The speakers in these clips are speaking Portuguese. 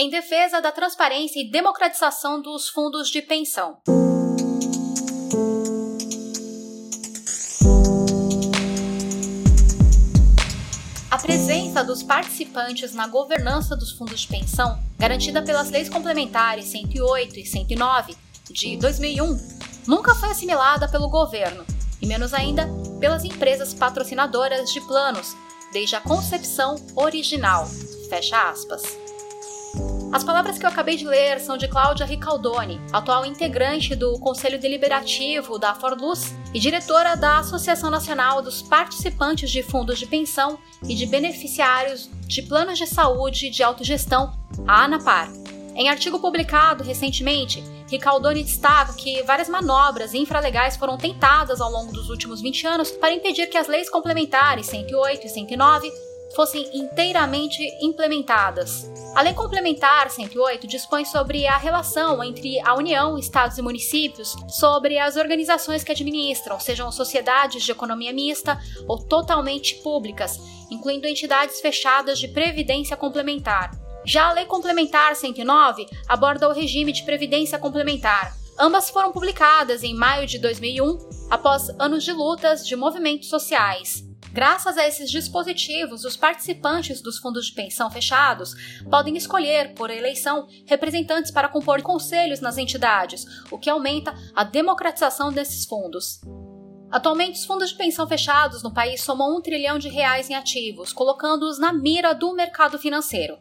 em defesa da transparência e democratização dos fundos de pensão. A presença dos participantes na governança dos fundos de pensão, garantida pelas leis complementares 108 e 109 de 2001, nunca foi assimilada pelo governo, e menos ainda pelas empresas patrocinadoras de planos, desde a concepção original. Fecha aspas. As palavras que eu acabei de ler são de Cláudia Ricaldoni, atual integrante do Conselho Deliberativo da Forluz e diretora da Associação Nacional dos Participantes de Fundos de Pensão e de Beneficiários de Planos de Saúde de Autogestão, a ANAPAR. Em artigo publicado recentemente, Ricaldoni destaca que várias manobras infralegais foram tentadas ao longo dos últimos 20 anos para impedir que as leis complementares 108 e 109 fossem inteiramente implementadas. A Lei Complementar 108 dispõe sobre a relação entre a União, estados e municípios sobre as organizações que administram, sejam sociedades de economia mista ou totalmente públicas, incluindo entidades fechadas de previdência complementar. Já a Lei Complementar 109 aborda o regime de previdência complementar. Ambas foram publicadas em maio de 2001, após anos de lutas de movimentos sociais. Graças a esses dispositivos, os participantes dos fundos de pensão fechados podem escolher, por eleição, representantes para compor conselhos nas entidades, o que aumenta a democratização desses fundos. Atualmente, os fundos de pensão fechados no país somam um trilhão de reais em ativos, colocando-os na mira do mercado financeiro.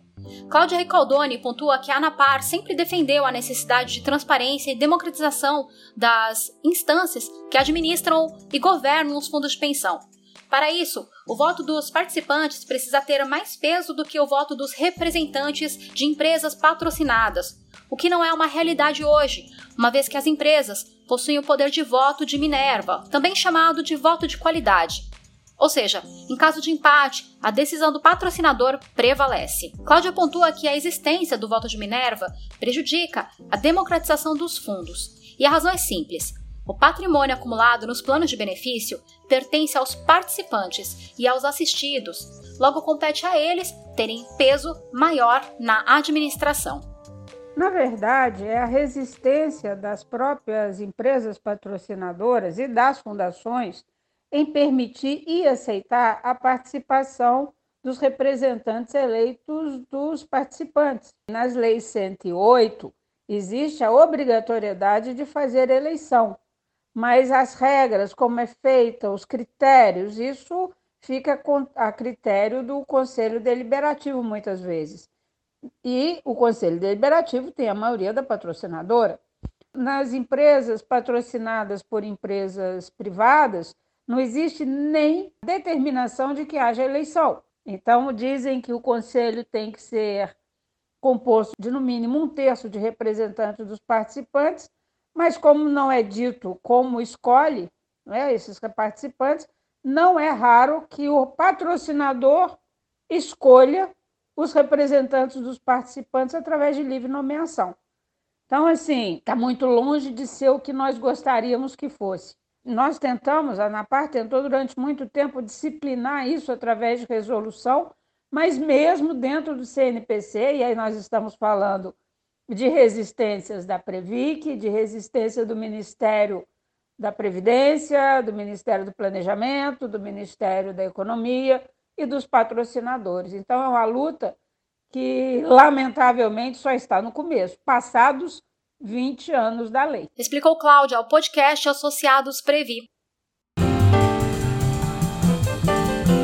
Cláudia Ricaldoni pontua que a ANAPAR sempre defendeu a necessidade de transparência e democratização das instâncias que administram e governam os fundos de pensão, para isso, o voto dos participantes precisa ter mais peso do que o voto dos representantes de empresas patrocinadas, o que não é uma realidade hoje, uma vez que as empresas possuem o poder de voto de Minerva, também chamado de voto de qualidade. Ou seja, em caso de empate, a decisão do patrocinador prevalece. Cláudia pontua que a existência do voto de Minerva prejudica a democratização dos fundos. E a razão é simples: o patrimônio acumulado nos planos de benefício pertence aos participantes e aos assistidos, logo compete a eles terem peso maior na administração. Na verdade, é a resistência das próprias empresas patrocinadoras e das fundações em permitir e aceitar a participação dos representantes eleitos dos participantes. Nas leis 108, existe a obrigatoriedade de fazer eleição, mas as regras, como é feita, os critérios, isso fica a critério do Conselho Deliberativo, muitas vezes. E o Conselho Deliberativo tem a maioria da patrocinadora. Nas empresas patrocinadas por empresas privadas, não existe nem determinação de que haja eleição. Então, dizem que o conselho tem que ser composto de, no mínimo, um terço de representantes dos participantes mas como não é dito como escolhe né, esses participantes, não é raro que o patrocinador escolha os representantes dos participantes através de livre nomeação. Então, assim, está muito longe de ser o que nós gostaríamos que fosse. Nós tentamos, a ANAPAR tentou durante muito tempo disciplinar isso através de resolução, mas mesmo dentro do CNPC, e aí nós estamos falando de resistências da Previc, de resistência do Ministério da Previdência, do Ministério do Planejamento, do Ministério da Economia e dos patrocinadores. Então, é uma luta que, lamentavelmente, só está no começo, passados 20 anos da lei. Explicou Cláudia ao podcast Associados Previ.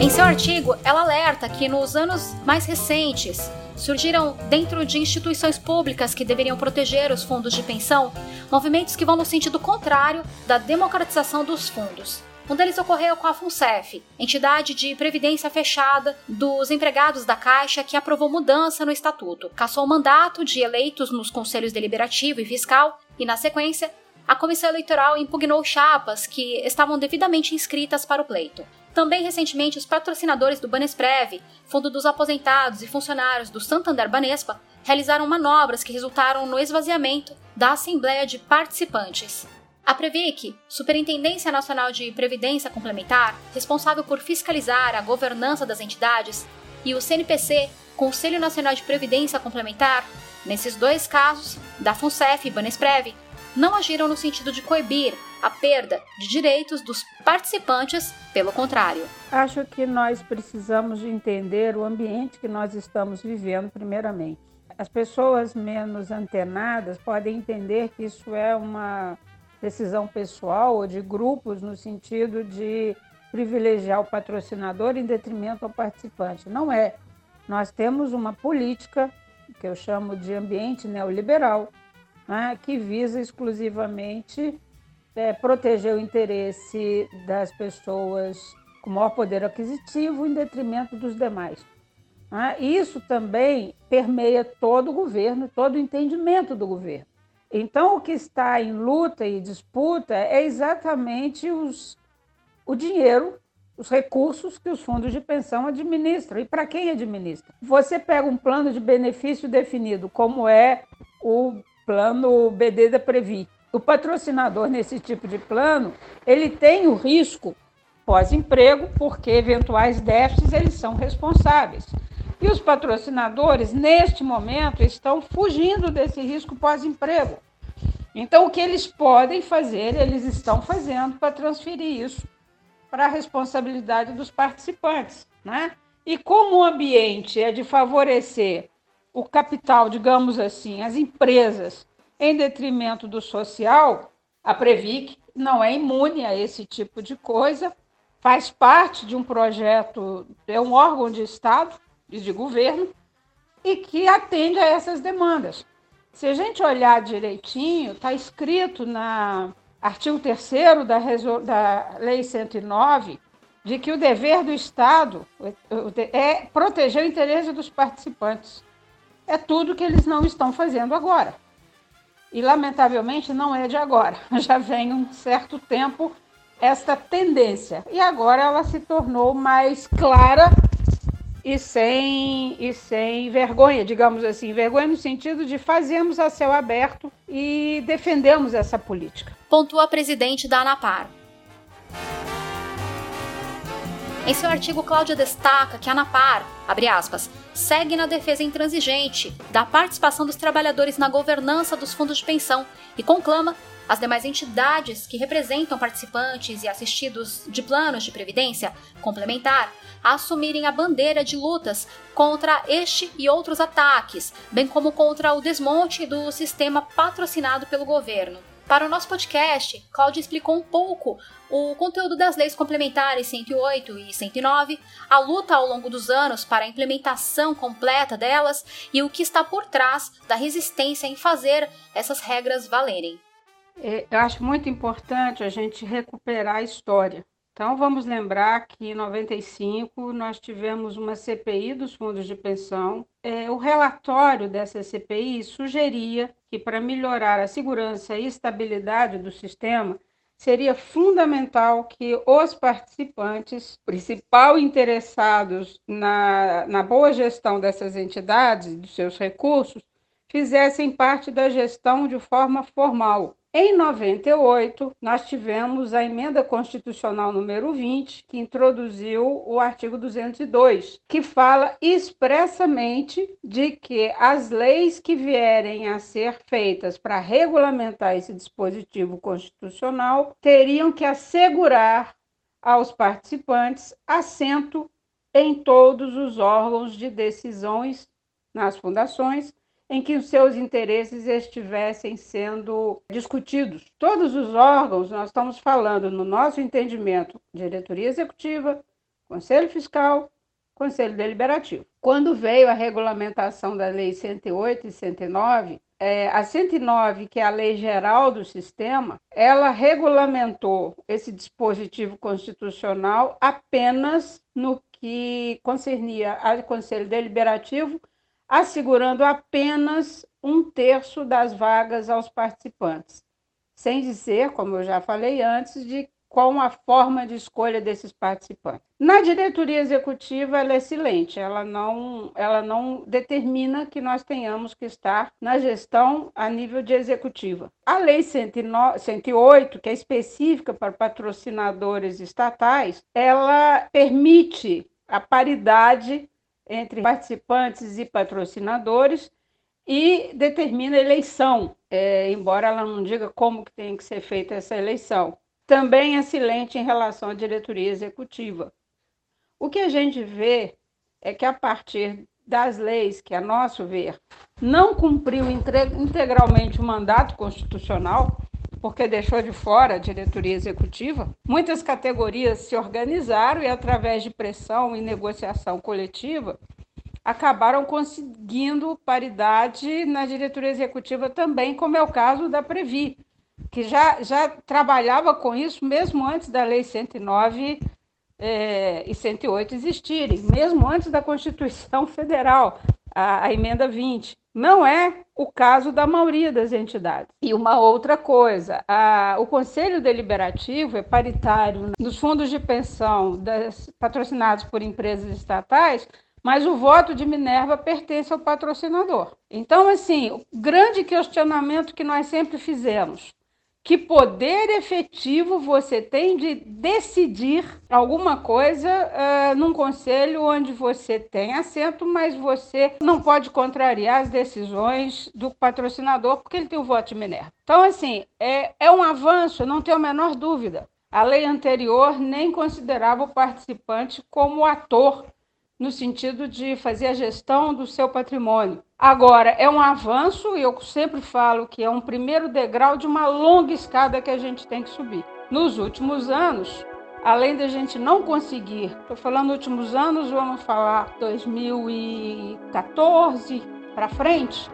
Em seu artigo, ela alerta que nos anos mais recentes, surgiram dentro de instituições públicas que deveriam proteger os fundos de pensão movimentos que vão no sentido contrário da democratização dos fundos. Um deles ocorreu com a FUNCEF, entidade de previdência fechada dos empregados da Caixa que aprovou mudança no estatuto, cassou o mandato de eleitos nos conselhos deliberativo e fiscal e, na sequência, a comissão eleitoral impugnou chapas que estavam devidamente inscritas para o pleito. Também recentemente, os patrocinadores do Banesprev, Fundo dos Aposentados e funcionários do Santander Banespa, realizaram manobras que resultaram no esvaziamento da Assembleia de Participantes. A Previc, Superintendência Nacional de Previdência Complementar, responsável por fiscalizar a governança das entidades, e o CNPC, Conselho Nacional de Previdência Complementar, nesses dois casos, da FUNCEF e Banesprev, não agiram no sentido de coibir a perda de direitos dos participantes, pelo contrário. Acho que nós precisamos de entender o ambiente que nós estamos vivendo, primeiramente. As pessoas menos antenadas podem entender que isso é uma decisão pessoal ou de grupos no sentido de privilegiar o patrocinador em detrimento ao participante. Não é. Nós temos uma política que eu chamo de ambiente neoliberal, né, que visa exclusivamente é, proteger o interesse das pessoas com maior poder aquisitivo em detrimento dos demais. Né? Isso também permeia todo o governo, todo o entendimento do governo. Então, o que está em luta e disputa é exatamente os, o dinheiro, os recursos que os fundos de pensão administram. E para quem administra? Você pega um plano de benefício definido, como é o plano BD da Previ. O patrocinador nesse tipo de plano, ele tem o risco pós-emprego, porque eventuais déficits eles são responsáveis. E os patrocinadores, neste momento, estão fugindo desse risco pós-emprego. Então, o que eles podem fazer, eles estão fazendo para transferir isso para a responsabilidade dos participantes. Né? E como o ambiente é de favorecer o capital, digamos assim, as empresas, em detrimento do social, a Previc não é imune a esse tipo de coisa, faz parte de um projeto, é um órgão de Estado e de governo, e que atende a essas demandas. Se a gente olhar direitinho, está escrito na artigo 3 da, da Lei 109 de que o dever do Estado é proteger o interesse dos participantes é tudo que eles não estão fazendo agora. E, lamentavelmente, não é de agora. Já vem um certo tempo esta tendência. E agora ela se tornou mais clara e sem, e sem vergonha, digamos assim. Vergonha no sentido de fazermos a céu aberto e defendemos essa política. Pontua a presidente da ANAPAR. Em seu artigo, Cláudia destaca que a ANAPAR, abre aspas, segue na defesa intransigente da participação dos trabalhadores na governança dos fundos de pensão e conclama as demais entidades que representam participantes e assistidos de planos de previdência complementar a assumirem a bandeira de lutas contra este e outros ataques, bem como contra o desmonte do sistema patrocinado pelo governo. Para o nosso podcast, Cláudia explicou um pouco o conteúdo das leis complementares 108 e 109, a luta ao longo dos anos para a implementação completa delas e o que está por trás da resistência em fazer essas regras valerem. É, eu acho muito importante a gente recuperar a história. Então, vamos lembrar que em 95 nós tivemos uma CPI dos fundos de pensão. É, o relatório dessa CPI sugeria que, para melhorar a segurança e estabilidade do sistema, seria fundamental que os participantes, principal interessados na, na boa gestão dessas entidades, dos seus recursos, fizessem parte da gestão de forma formal, em 98, nós tivemos a emenda constitucional número 20, que introduziu o artigo 202, que fala expressamente de que as leis que vierem a ser feitas para regulamentar esse dispositivo constitucional teriam que assegurar aos participantes assento em todos os órgãos de decisões nas fundações em que os seus interesses estivessem sendo discutidos. Todos os órgãos, nós estamos falando, no nosso entendimento, diretoria executiva, conselho fiscal, conselho deliberativo. Quando veio a regulamentação da lei 108 e 109, é, a 109, que é a lei geral do sistema, ela regulamentou esse dispositivo constitucional apenas no que concernia ao conselho deliberativo assegurando apenas um terço das vagas aos participantes, sem dizer, como eu já falei antes, de qual a forma de escolha desses participantes. Na diretoria executiva, ela é silente, ela não, ela não determina que nós tenhamos que estar na gestão a nível de executiva. A Lei 108, que é específica para patrocinadores estatais, ela permite a paridade entre participantes e patrocinadores e determina a eleição, é, embora ela não diga como que tem que ser feita essa eleição. Também é silente em relação à diretoria executiva. O que a gente vê é que a partir das leis que, a nosso ver, não cumpriu integralmente o mandato constitucional, porque deixou de fora a diretoria executiva, muitas categorias se organizaram e, através de pressão e negociação coletiva, acabaram conseguindo paridade na diretoria executiva também, como é o caso da Previ, que já, já trabalhava com isso mesmo antes da Lei 109 é, e 108 existirem, mesmo antes da Constituição Federal, a, a emenda 20. Não é o caso da maioria das entidades. E uma outra coisa, a, o Conselho Deliberativo é paritário nos fundos de pensão das, patrocinados por empresas estatais, mas o voto de Minerva pertence ao patrocinador. Então, assim, o grande questionamento que nós sempre fizemos, que poder efetivo você tem de decidir alguma coisa uh, num conselho onde você tem assento, mas você não pode contrariar as decisões do patrocinador porque ele tem o voto de Minerva. Então, assim, é, é um avanço, não tenho a menor dúvida. A lei anterior nem considerava o participante como ator no sentido de fazer a gestão do seu patrimônio. Agora, é um avanço, e eu sempre falo que é um primeiro degrau de uma longa escada que a gente tem que subir. Nos últimos anos, além da gente não conseguir, estou falando últimos anos, vamos falar 2014 para frente,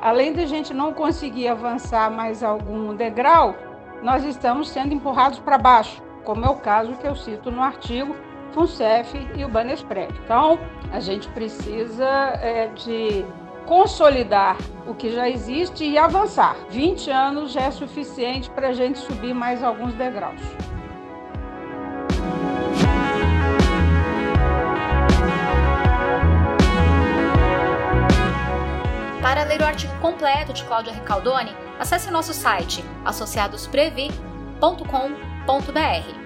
além da gente não conseguir avançar mais algum degrau, nós estamos sendo empurrados para baixo, como é o caso que eu cito no artigo FUNCEF e o Banesprev. Então, a gente precisa é, de consolidar o que já existe e avançar. 20 anos já é suficiente para a gente subir mais alguns degraus. Para ler o artigo completo de Cláudia Ricaldoni, acesse nosso site associadosprevi.com.br.